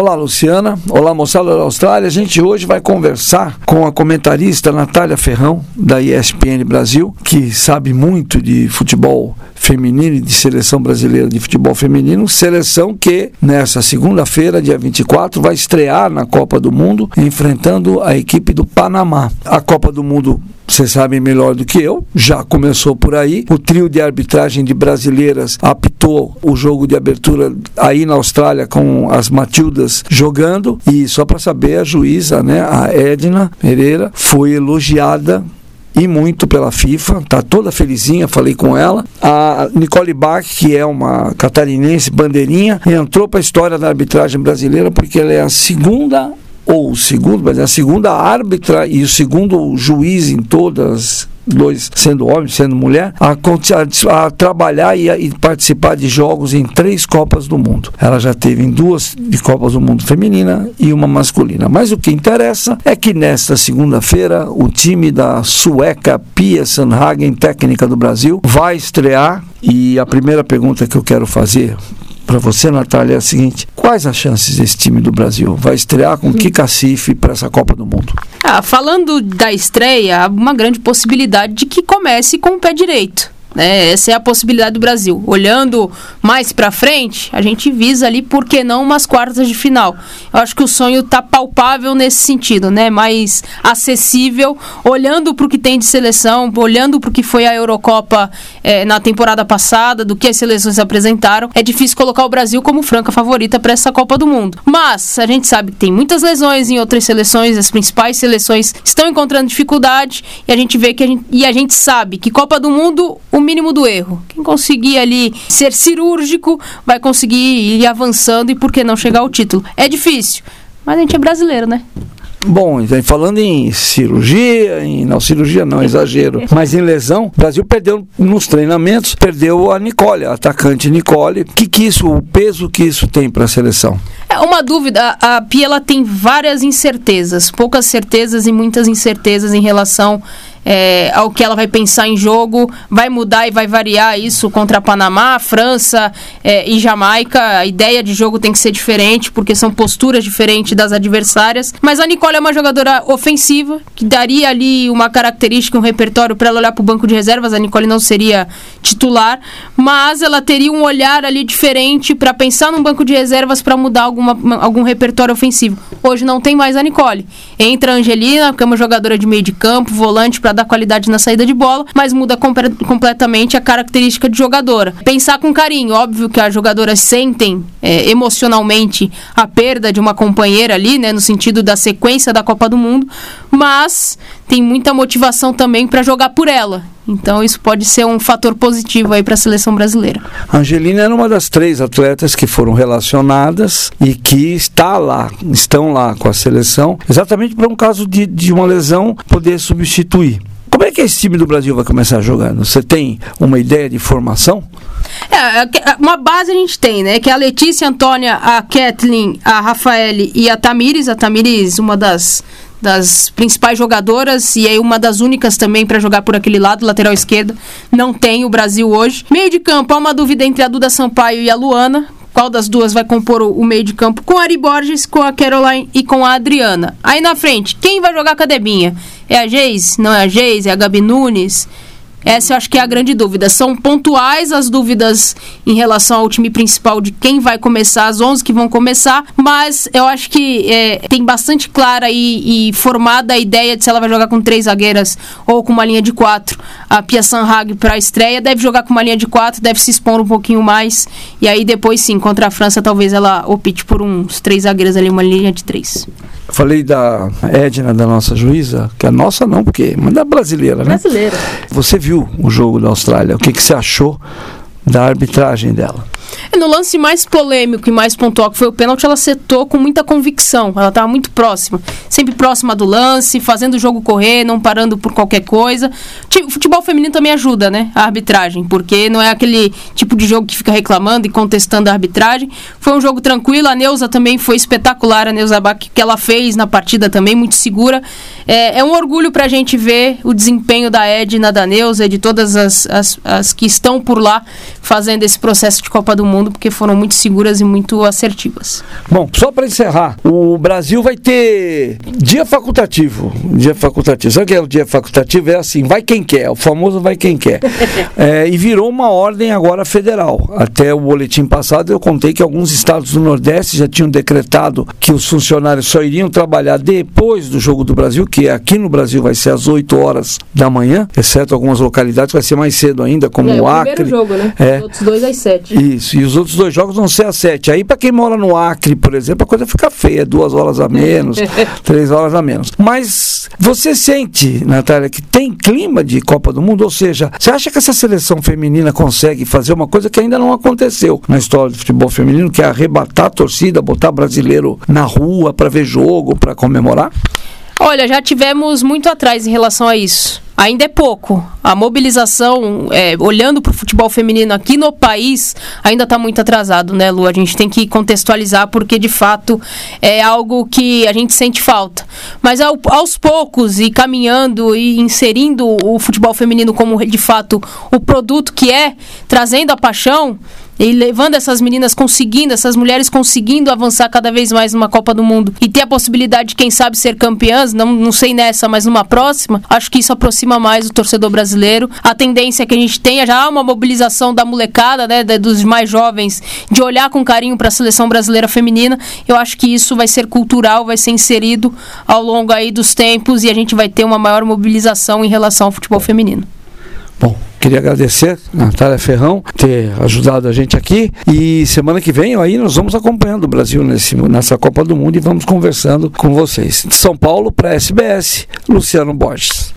Olá, Luciana. Olá, moçada da Austrália. A gente hoje vai conversar com a comentarista Natália Ferrão, da ESPN Brasil, que sabe muito de futebol feminino e de seleção brasileira de futebol feminino. Seleção que, nessa segunda-feira, dia 24, vai estrear na Copa do Mundo, enfrentando a equipe do Panamá. A Copa do Mundo vocês sabem melhor do que eu, já começou por aí. O trio de arbitragem de brasileiras apitou o jogo de abertura aí na Austrália com as Matildas jogando. E só para saber, a juíza, né, a Edna Pereira, foi elogiada e muito pela FIFA, tá toda felizinha, falei com ela. A Nicole Bach, que é uma catarinense bandeirinha, entrou para a história da arbitragem brasileira porque ela é a segunda ou o segundo, mas é a segunda árbitra e o segundo juiz em todas dois sendo homem, sendo mulher, a, a, a trabalhar e, a, e, participar de jogos em três Copas do Mundo. Ela já teve em duas de Copas do Mundo feminina e uma masculina. Mas o que interessa é que nesta segunda-feira o time da sueca Pia Sandhagen, técnica do Brasil, vai estrear e a primeira pergunta que eu quero fazer para você, Natália, é a seguinte: quais as chances desse time do Brasil? Vai estrear com que cacife para essa Copa do Mundo? Ah, falando da estreia, há uma grande possibilidade de que comece com o pé direito. Né? Essa é a possibilidade do Brasil. Olhando mais para frente, a gente visa ali, por que não, umas quartas de final. Eu acho que o sonho está palpável nesse sentido, né? mais acessível, olhando para o que tem de seleção, olhando para o que foi a Eurocopa é, na temporada passada, do que as seleções apresentaram. É difícil colocar o Brasil como franca favorita para essa Copa do Mundo. Mas a gente sabe que tem muitas lesões em outras seleções, as principais seleções estão encontrando dificuldade e a gente vê que a gente, e a gente sabe que Copa do Mundo o mínimo do erro. Quem conseguir ali ser cirúrgico vai conseguir ir avançando e por que não chegar ao título? É difícil, mas a gente é brasileiro, né? Bom, falando em cirurgia, em, não, cirurgia não, exagero, mas em lesão, o Brasil perdeu nos treinamentos, perdeu a Nicole, a atacante Nicole. Que que isso, o peso que isso tem para a seleção? É uma dúvida, a Pia ela tem várias incertezas, poucas certezas e muitas incertezas em relação é, ao que ela vai pensar em jogo, vai mudar e vai variar isso contra Panamá, França é, e Jamaica. A ideia de jogo tem que ser diferente, porque são posturas diferentes das adversárias. Mas a Nicole é uma jogadora ofensiva, que daria ali uma característica, um repertório para ela olhar para o banco de reservas. A Nicole não seria titular, mas ela teria um olhar ali diferente para pensar num banco de reservas para mudar alguma, algum repertório ofensivo. Hoje não tem mais a Nicole. Entra a Angelina, que é uma jogadora de meio de campo, volante para dar qualidade na saída de bola, mas muda completamente a característica de jogadora. Pensar com carinho, óbvio que as jogadoras sentem é, emocionalmente a perda de uma companheira ali, né, no sentido da sequência da Copa do Mundo, mas tem muita motivação também para jogar por ela. Então isso pode ser um fator positivo aí para a seleção brasileira. A Angelina era uma das três atletas que foram relacionadas e que está lá, estão lá com a seleção, exatamente para um caso de, de uma lesão poder substituir. Como é que esse time do Brasil vai começar jogando? Você tem uma ideia de formação? É, é uma base a gente tem, né? Que é a Letícia, a Antônia, a Kathleen, a Rafaele e a Tamires. A Tamires, uma das das principais jogadoras e aí uma das únicas também para jogar por aquele lado, lateral esquerdo. Não tem o Brasil hoje. Meio de campo, há uma dúvida entre a Duda Sampaio e a Luana. Qual das duas vai compor o, meio de campo? Com a Ari Borges, com a Caroline e com a Adriana. Aí na frente, quem vai jogar com a Debinha? É a Geis? Não é a Geis? É a Gabi Nunes? Essa eu acho que é a grande dúvida. São pontuais as dúvidas em relação ao time principal de quem vai começar, as 11 que vão começar, mas eu acho que é, tem bastante clara e, e, formada a ideia de se ela vai jogar com três zagueiras ou com uma linha de quatro. A Pia Sanhag para a estreia deve jogar com uma linha de quatro, deve se expor um pouquinho mais, e aí depois sim, contra a França, talvez ela opte por uns três zagueiros ali, uma linha de três. Falei da Edna, da nossa juíza, que é nossa não, porque mas da brasileira, né? Brasileira. Você viu o jogo da Austrália? O que, que você achou da arbitragem dela? No lance mais polêmico e mais pontual que foi o pênalti, ela setou com muita convicção. Ela estava muito próxima. Sempre próxima do lance, fazendo o jogo correr, não parando por qualquer coisa. O futebol feminino também ajuda, né? A arbitragem, porque não é aquele tipo de jogo que fica reclamando e contestando a arbitragem. Foi um jogo tranquilo. A Neuza também foi espetacular. A Neuza Bach, que ela fez na partida também, muito segura. É, é um orgulho para a gente ver o desempenho da Edna, da Neuza, de todas as, as, as que estão por lá fazendo esse processo de Copa do Mundo Mundo, porque foram muito seguras e muito assertivas. Bom, só para encerrar, o Brasil vai ter dia facultativo. Dia facultativo. Sabe o que é o dia facultativo? É assim, vai quem quer, o famoso vai quem quer. É, e virou uma ordem agora federal. Até o boletim passado eu contei que alguns estados do Nordeste já tinham decretado que os funcionários só iriam trabalhar depois do Jogo do Brasil, que aqui no Brasil vai ser às 8 horas da manhã, exceto algumas localidades vai ser mais cedo ainda, como é, o Acre. primeiro jogo, né? É. Os outros dois às 7. Isso, e os outros dois jogos vão ser às 7. Aí para quem mora no Acre, por exemplo, a coisa fica feia, duas horas a menos, três horas a menos. Mas você sente, Natália, que tem clima de Copa do Mundo? Ou seja, você acha que essa seleção feminina consegue fazer uma coisa que ainda não aconteceu na história do futebol feminino, que é arrebatar a torcida, botar brasileiro na rua para ver jogo, para comemorar? Olha, já tivemos muito atrás em relação a isso. Ainda é pouco. A mobilização, é, olhando para o futebol feminino aqui no país, ainda está muito atrasado, né, Lu? A gente tem que contextualizar porque, de fato, é algo que a gente sente falta. Mas ao, aos poucos, e caminhando e inserindo o futebol feminino como, de fato, o produto que é, trazendo a paixão, e levando essas meninas conseguindo, essas mulheres conseguindo avançar cada vez mais numa Copa do Mundo e ter a possibilidade de, quem sabe, ser campeãs, não, não sei nessa, mas numa próxima, acho que isso aproxima mais o torcedor brasileiro. A tendência que a gente tenha já uma mobilização da molecada, né, dos mais jovens, de olhar com carinho para a seleção brasileira feminina. Eu acho que isso vai ser cultural, vai ser inserido ao longo aí dos tempos e a gente vai ter uma maior mobilização em relação ao futebol feminino. Bom, queria agradecer a Natália Ferrão ter ajudado a gente aqui e semana que vem aí nós vamos acompanhando o Brasil nesse, nessa Copa do Mundo e vamos conversando com vocês. De São Paulo para SBS, Luciano Borges.